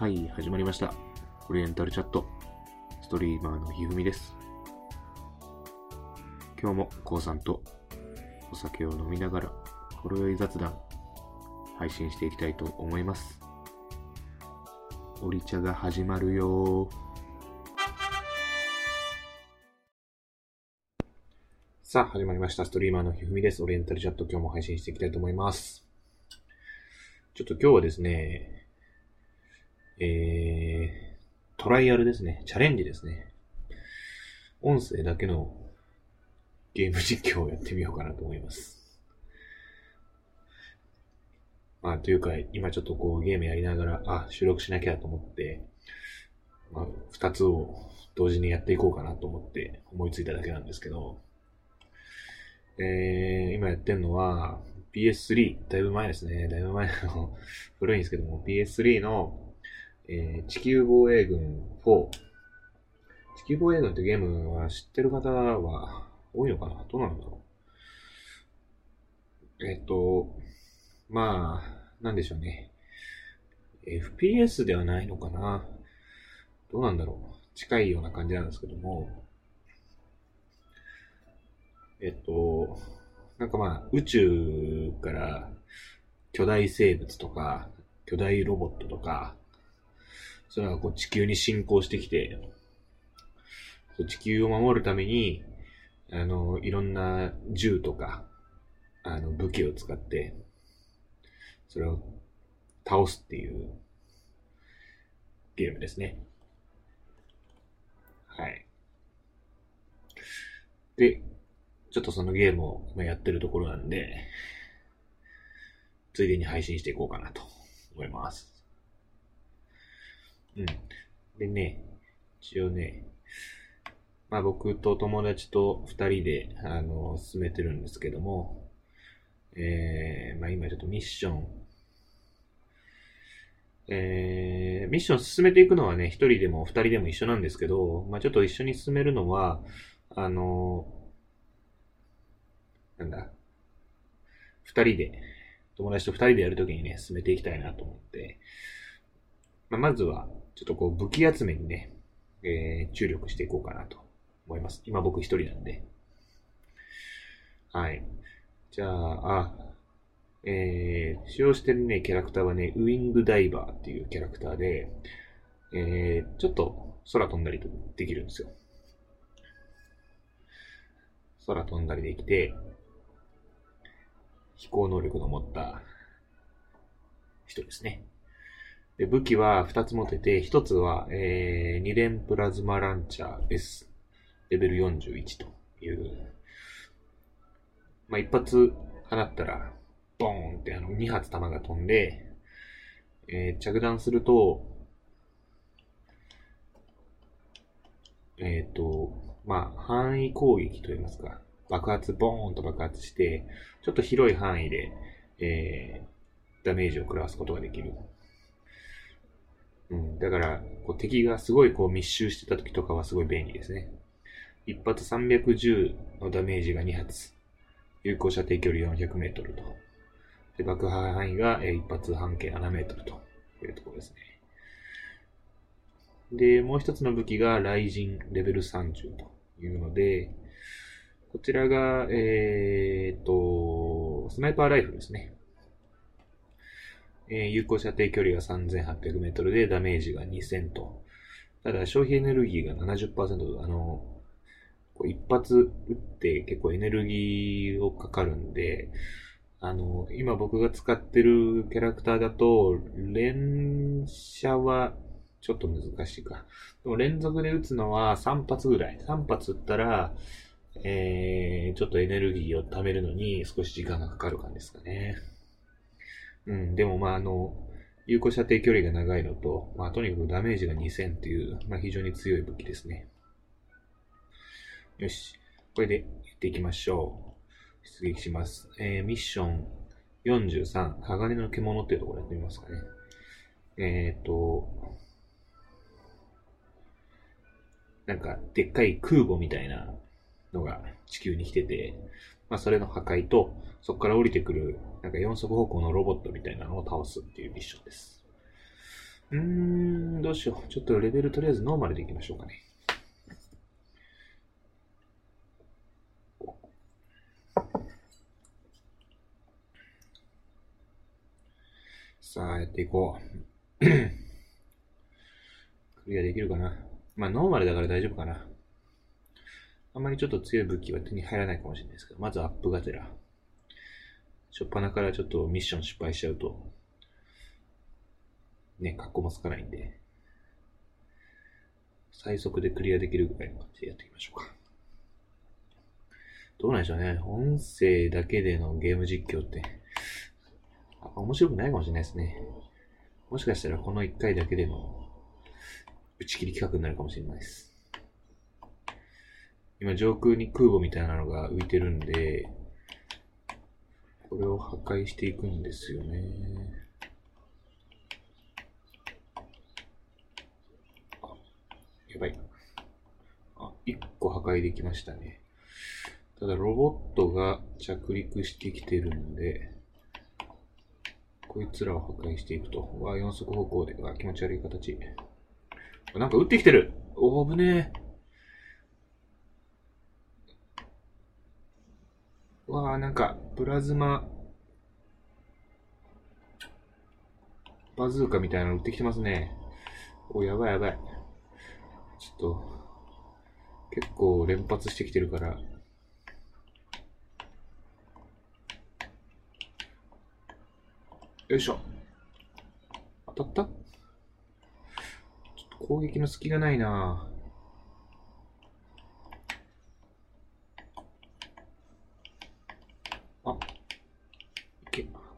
はい、始まりました。オリエンタルチャット。ストリーマーのひふみです。今日もこうさんとお酒を飲みながら、ほろ酔い雑談、配信していきたいと思います。オリ茶が始まるよさあ、始まりました。ストリーマーのひふみです。オリエンタルチャット、今日も配信していきたいと思います。ちょっと今日はですね、えー、トライアルですね。チャレンジですね。音声だけのゲーム実況をやってみようかなと思います。まあ、というか、今ちょっとこうゲームやりながら、あ、収録しなきゃと思って、まあ、二つを同時にやっていこうかなと思って思いついただけなんですけど、えー、今やってるのは PS3、だいぶ前ですね。だいぶ前の古いんですけども、PS3 のえー地球防衛軍4。地球防衛軍ってゲームは知ってる方は多いのかな？どうなんだろう？えっ、と、まあ、なんでしょうね。FPS ではないのかな？どうなんだろう？近いような感じなんですけども、えっと、なんかまあ、宇宙から巨大生物とか、巨大ロボットとか、それがこう地球に侵攻してきて、地球を守るために、あの、いろんな銃とか、あの、武器を使って、それを倒すっていうゲームですね。はい。で、ちょっとそのゲームをやってるところなんで、ついでに配信していこうかなと思います。うん。でね、一応ね、まあ僕と友達と二人で、あの、進めてるんですけども、えー、まあ今ちょっとミッション、えー、ミッション進めていくのはね、一人でも二人でも一緒なんですけど、まあちょっと一緒に進めるのは、あの、なんだ、二人で、友達と二人でやるときにね、進めていきたいなと思って、まあ、まずは、ちょっとこう武器集めにね、えー注力していこうかなと思います。今僕一人なんで。はい。じゃあ、あ、えー、使用してるね、キャラクターはね、ウィングダイバーっていうキャラクターで、えー、ちょっと空飛んだりできるんですよ。空飛んだりできて、飛行能力の持った人ですね。で武器は2つ持てて、1つは、えー、2連プラズマランチャー S、レベル41という、まあ、一発放ったら、ボーンってあの2発弾が飛んで、えー着弾すると、えっ、と、まあ、範囲攻撃といいますか、爆発、ボーンと爆発して、ちょっと広い範囲で、えーダメージを食らわすことができる。うん、だから、こう敵がすごいこう密集してた時とかはすごい便利ですね。一発310のダメージが2発。有効射程距離400メートルと。で、爆破範囲が、一発半径7メートルというところですね。で、もう一つの武器が雷神レベル30というので、こちらが、えーっと、スナイパーライフルですね。えー有効射程距離が3800メートルでダメージが2000と。ただ消費エネルギーが70%、あの、こう一発撃って結構エネルギーをかかるんで、あの、今僕が使ってるキャラクターだと、連射はちょっと難しいか。でも連続で撃つのは3発ぐらい。3発撃ったら、えー、ちょっとエネルギーを貯めるのに少し時間がかかる感じですかね。うん、でもまああの、有効射程距離が長いのと、まあとにかくダメージが2000っていう、まあ非常に強い武器ですね。よし。これでやっていきましょう。出撃します。えー、ミッション43、鋼の獣っていうところやってみますかね。えっ、と、なんか、でっかい空母みたいなのが地球に来てて、まあ、それの破壊と、そこから降りてくる、なんか四足歩行のロボットみたいなのを倒すっていうミッションです。うーん、どうしよう。ちょっとレベルとりあえずノーマルでいきましょうかね。さあ、やっていこう。クリアできるかな？まあ、ノーマルだから大丈夫かな。あまりちょっと強い武器は手に入らないかもしれないですけど、まずアップがてら。しょっぱなからちょっとミッション失敗しちゃうと、ね、格好もつかないんで、最速でクリアできるぐらいの感じでやっていきましょうか。どうなんでしょうね。音声だけでのゲーム実況って、面白くないかもしれないですね。もしかしたらこの1回だけでの打ち切り企画になるかもしれないです。今上空に空母みたいなのが浮いてるんで、これを破壊していくんですよね。あ、やばい。あ、1個破壊できましたね。ただロボットが着陸してきてるんで、こいつらを破壊していくと。うわ、四足歩行で。うわ、気持ち悪い形。なんか撃ってきてるおー、危ねえ。わあ、なんか、プラズマ、バズーカみたいなの撃ってきてますね。お、やばいやばい。ちょっと、結構連発してきてるから。よいしょ。当たった？ちょっと攻撃の隙がないな破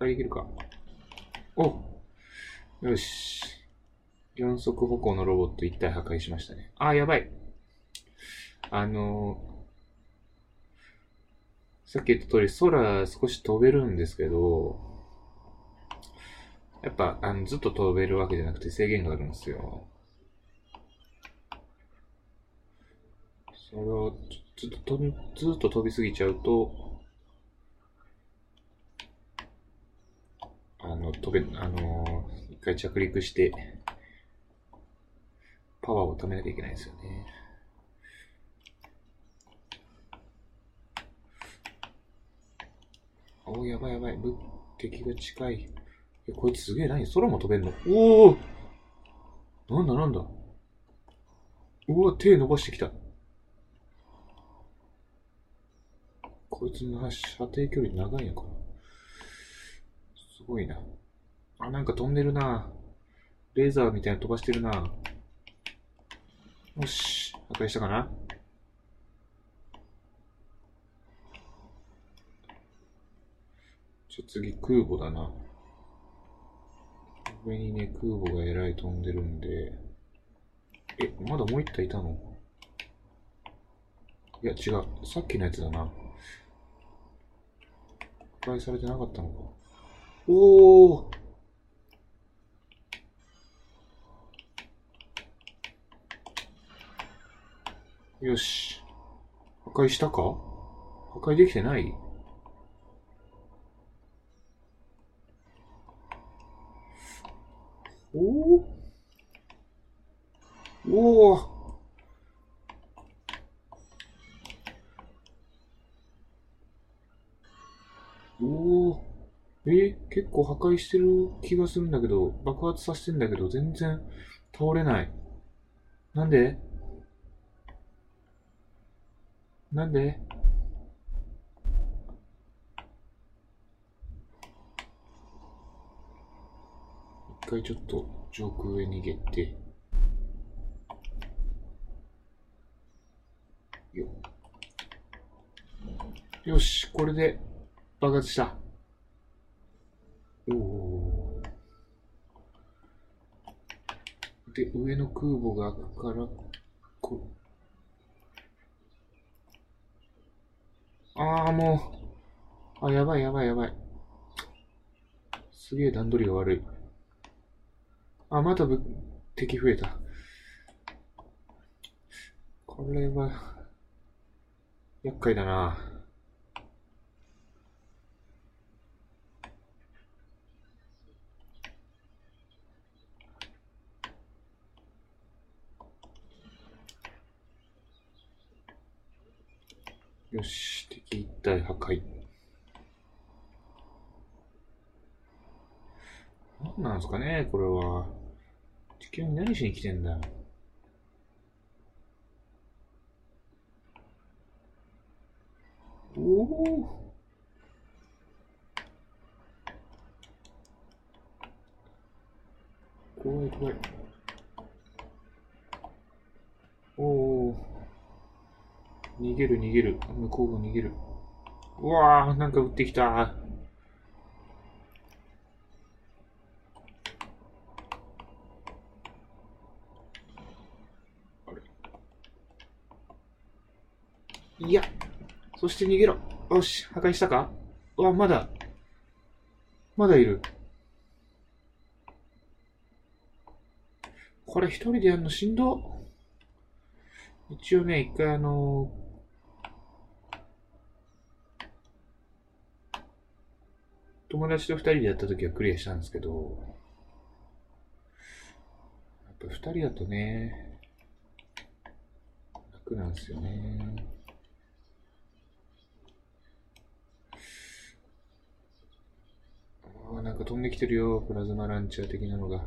壊できるか。およし。四足歩行のロボット一体破壊しましたね。あ、やばい。あのー、さっき言った通り空少し飛べるんですけど、やっぱあのずっと飛べるわけじゃなくて制限があるんですよ。それをずっとずっと飛びすぎちゃうと、あの、飛べ、あのー、一回着陸して、パワーを貯めなきゃいけないですよね。お、やばいやばい。ぶ敵が近い。え、こいつすげえ何空も飛べんの？おおなんだなんだ？うわ、手伸ばしてきた。こいつの射程距離長いのかなすごいな。あ、なんか飛んでるな。レーザーみたいな飛ばしてるな。よし、破壊したかな？じゃ次空母だな。上にね、空母がえらい飛んでるんで。え、まだもう一体いたの？いや、違う。さっきのやつだな。破壊されてなかったのか。おおよし。破壊したか？破壊できてない？おおおおおえ、結構破壊してる気がするんだけど、爆発させてんだけど、全然倒れない。なんで？なんで？一回ちょっと上空へ逃げて、よ。よし、これで爆発した。で、上の空母が開くから、こああ、もう。あ、やばいやばいやばい。すげえ段取りが悪い。あ、またぶ敵増えた。これは、厄介だな。よし、敵一体破壊。何なんですかね、これは。地球に何しに来てんだ。おお。怖い怖い。おお。逃げる逃げる。向こうが逃げる。うわー、なんか撃ってきた。いや、そして逃げろ。よし、破壊したか？うわ、まだ。まだいる。これ一人でやるのしんど。一応ね、一回あの友達と二人でやった時はクリアしたんですけど、やっぱ二人だとね、楽なんですよね。ああ、なんか飛んできてるよ、プラズマランチャー的なのが。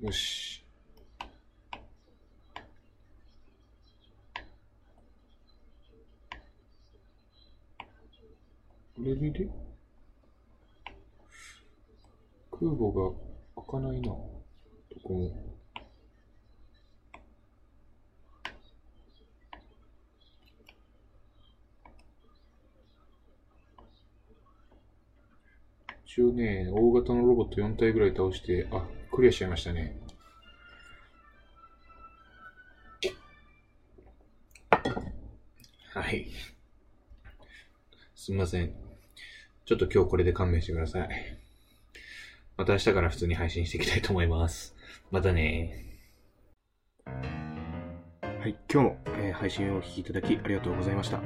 よし。これでで空母が開かないな。どこも。一応ね、大型のロボット4体ぐらい倒して、あ、クリアしちゃいましたね。はい。すみません。ちょっと今日これで勘弁してください。また明日から普通に配信していきたいと思います。またねはい、今日も、えー、配信をお聴きいただきありがとうございました。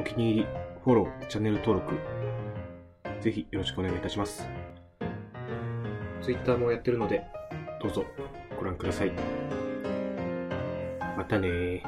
お気に入り、フォロー、チャンネル登録、ぜひよろしくお願いいたします。Twitter もやってるので、どうぞご覧ください。またね